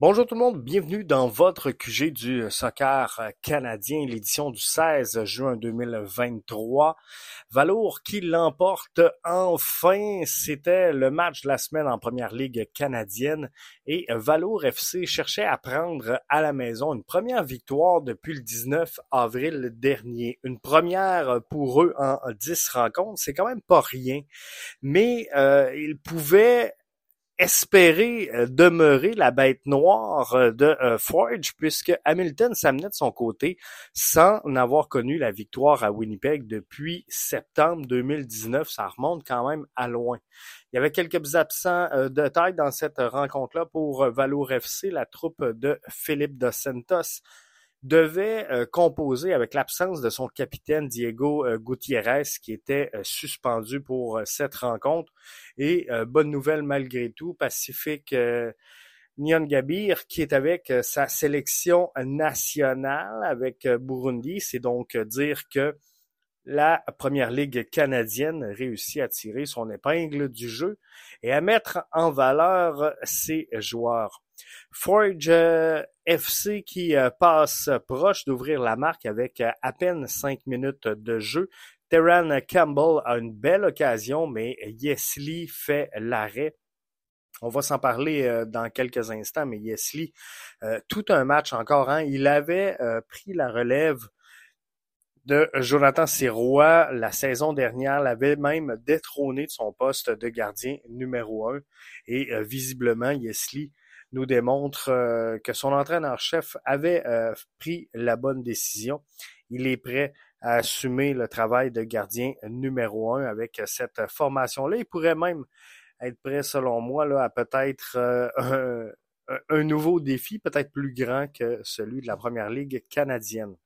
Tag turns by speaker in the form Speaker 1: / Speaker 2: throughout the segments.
Speaker 1: Bonjour tout le monde, bienvenue dans votre QG du soccer canadien, l'édition du 16 juin 2023. Valour qui l'emporte enfin, c'était le match de la semaine en première ligue canadienne et Valour FC cherchait à prendre à la maison une première victoire depuis le 19 avril dernier. Une première pour eux en 10 rencontres, c'est quand même pas rien, mais euh, ils pouvaient espérer euh, demeurer la bête noire euh, de euh, Forge puisque Hamilton s'amenait de son côté sans n'avoir connu la victoire à Winnipeg depuis septembre 2019. Ça remonte quand même à loin. Il y avait quelques absents de taille dans cette rencontre-là pour Valour FC, la troupe de Philippe Dos Santos devait euh, composer avec l'absence de son capitaine Diego euh, Gutiérrez qui était euh, suspendu pour cette rencontre. Et bonne nouvelle malgré tout, Pacifique Nyon Gabir qui est avec sa sélection nationale avec Burundi. C'est donc dire que la première ligue canadienne réussit à tirer son épingle du jeu et à mettre en valeur ses joueurs. Forge euh, FC qui euh, passe proche d'ouvrir la marque avec euh, à peine cinq minutes de jeu. Terran Campbell a une belle occasion, mais Yesley fait l'arrêt. On va s'en parler dans quelques instants, mais Yesley, tout un match encore. Hein, il avait pris la relève de Jonathan Sirois la saison dernière, l'avait même détrôné de son poste de gardien numéro un. Et visiblement, Yesley nous démontre euh, que son entraîneur-chef avait euh, pris la bonne décision. Il est prêt à assumer le travail de gardien numéro un avec cette formation-là. Il pourrait même être prêt, selon moi, là, à peut-être euh, un nouveau défi, peut-être plus grand que celui de la Première Ligue canadienne.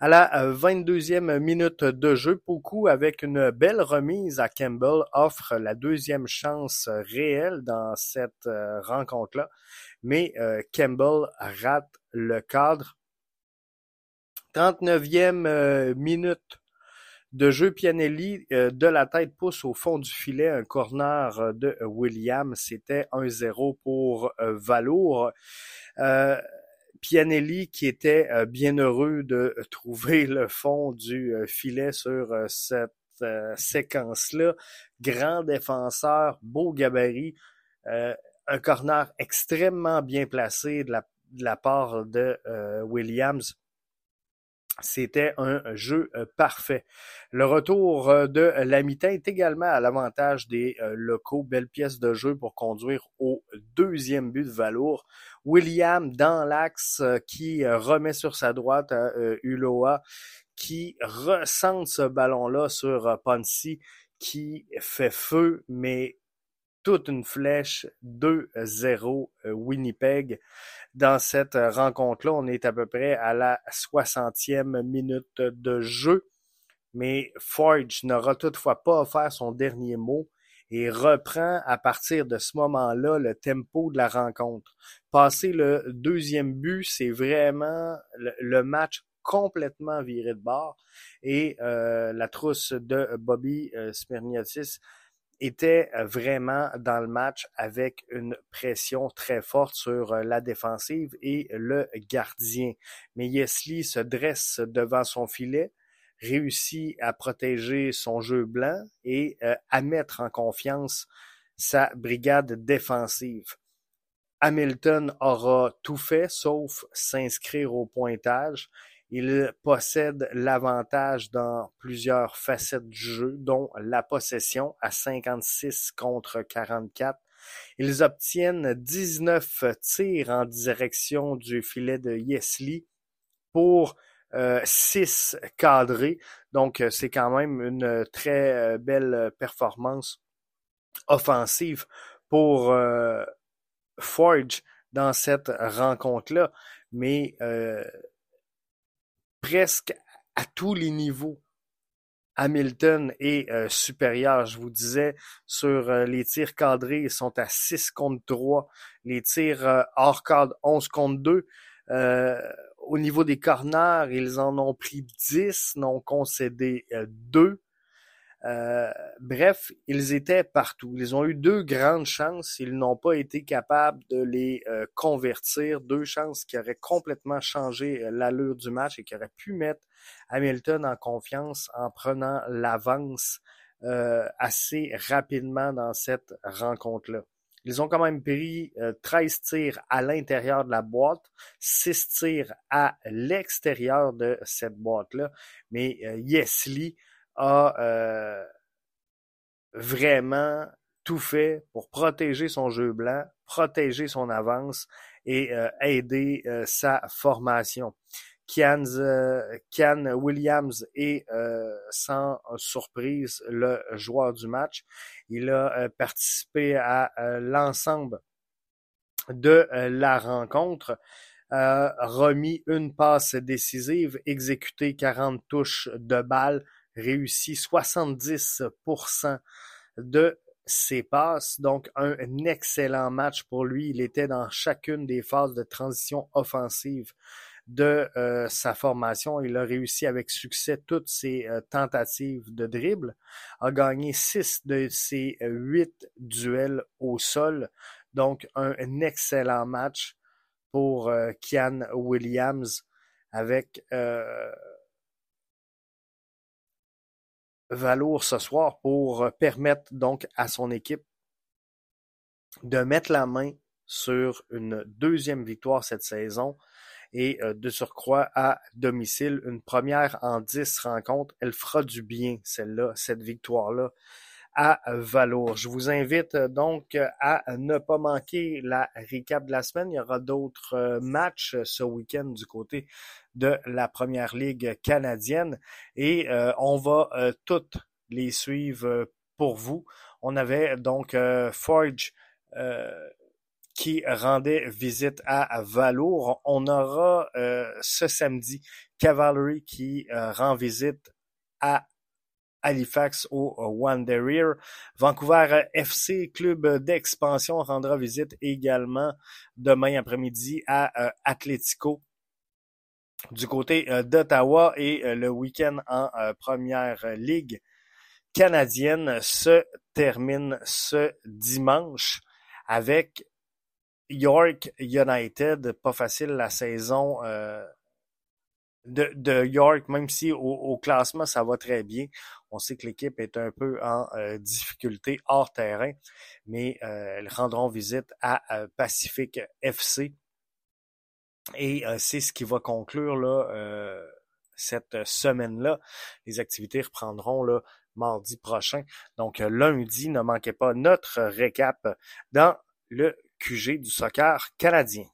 Speaker 1: À la 22e euh, minute de jeu, Poku, avec une belle remise à Campbell, offre la deuxième chance réelle dans cette euh, rencontre-là. Mais euh, Campbell rate le cadre. 39e minute de jeu, Pianelli de la tête pousse au fond du filet un corner de William. C'était 1-0 pour Valour. Pianelli qui était euh, bien heureux de trouver le fond du euh, filet sur euh, cette séquence-là. Grand défenseur, beau gabarit, un corner extrêmement bien placé de la, de la part de Williams. C'était un jeu euh, parfait. Le retour euh, de la mi-temps est également à l'avantage des euh, locaux. Belle pièce de jeu pour conduire au deuxième but de Valour. William dans l'axe qui remet sur sa droite à Uloa qui ressent ce ballon-là sur Ponsi qui fait feu, mais toute une flèche 2-0 Winnipeg dans cette rencontre-là. On est à peu près à la 60e minute de jeu. Mais Forge n'aura toutefois pas offert son dernier mot et reprend à partir de ce moment-là le tempo de la rencontre. Passer le deuxième but, c'est vraiment le, match complètement viré de bord et euh, la trousse de Bobby euh, était euh, vraiment dans le match avec une pression très forte sur euh, la défensive et le gardien. Mais Yesley se dresse devant son filet, réussit à protéger son jeu blanc et euh, à mettre en confiance sa brigade défensive. Hamilton aura tout fait sauf s'inscrire au pointage il possède l'avantage dans plusieurs facettes du jeu, dont la possession à 56 contre 44. Ils obtiennent 19 tirs en direction du filet de Yesley pour 6 euh, cadrés. Donc, euh, c'est quand même une très euh, belle performance offensive pour Forge dans cette rencontre-là. Mais presque à tous les niveaux. Hamilton est euh, supérieur. Je vous disais, sur euh, les tirs cadrés, ils sont à 6 contre 3. Les tirs euh, hors cadre, 11 contre 2. au niveau des corners, ils en ont pris 10, n'ont concédé 2. Euh, bref, ils étaient partout. Ils ont eu deux grandes chances. Ils n'ont pas été capables de les euh, convertir. Deux chances qui auraient complètement changé euh, l'allure du match et qui auraient pu mettre Hamilton en confiance en prenant l'avance assez rapidement dans cette rencontre-là. Ils ont quand même pris 13 tirs à l'intérieur de la boîte, 6 tirs à l'extérieur de cette boîte-là. Mais Yesli a euh, vraiment tout fait pour protéger son jeu blanc, protéger son avance et euh, aider euh, sa formation. Kian, Williams est sans surprise le joueur du match. Il a participé à l'ensemble de la rencontre. remis une passe décisive, exécuté 40 touches de balles, réussit 70% de ses passes, donc un excellent match pour lui. Il était dans chacune des phases de transition offensive de euh, sa formation. Il a réussi avec succès toutes ses euh, tentatives de dribble, a gagné six de ses huit duels au sol, donc un, excellent match pour euh, Kian Williams avec valoir ce soir pour permettre donc à son équipe de mettre la main sur une deuxième victoire cette saison et euh, de surcroît à domicile, une première en dix rencontres. Elle fera du bien, celle-là, cette victoire-là à Valour. Je vous invite euh, donc à ne pas manquer la récap de la semaine. Il y aura d'autres euh, matchs ce week-end du côté de la Première Ligue canadienne et euh, on va toutes les suivre pour vous. On avait donc Forge qui rendait visite à Valour. On aura ce samedi Cavalry qui rend visite à Halifax au Wanderer. Vancouver FC, club d'expansion, rendra visite également demain après-midi à euh, Atletico du côté euh, d'Ottawa et euh, le week-end en première ligue canadienne se termine ce dimanche avec York United. Pas facile la saison de, York, même si au, classement ça va très bien. On sait que l'équipe est un peu en euh, difficulté hors terrain, mais euh, elles rendront visite à euh, Pacific FC. Et c'est ce qui va conclure là, cette semaine-là. Les activités reprendront là, mardi prochain. Donc lundi, ne manquez pas notre récap dans le QG du soccer canadien.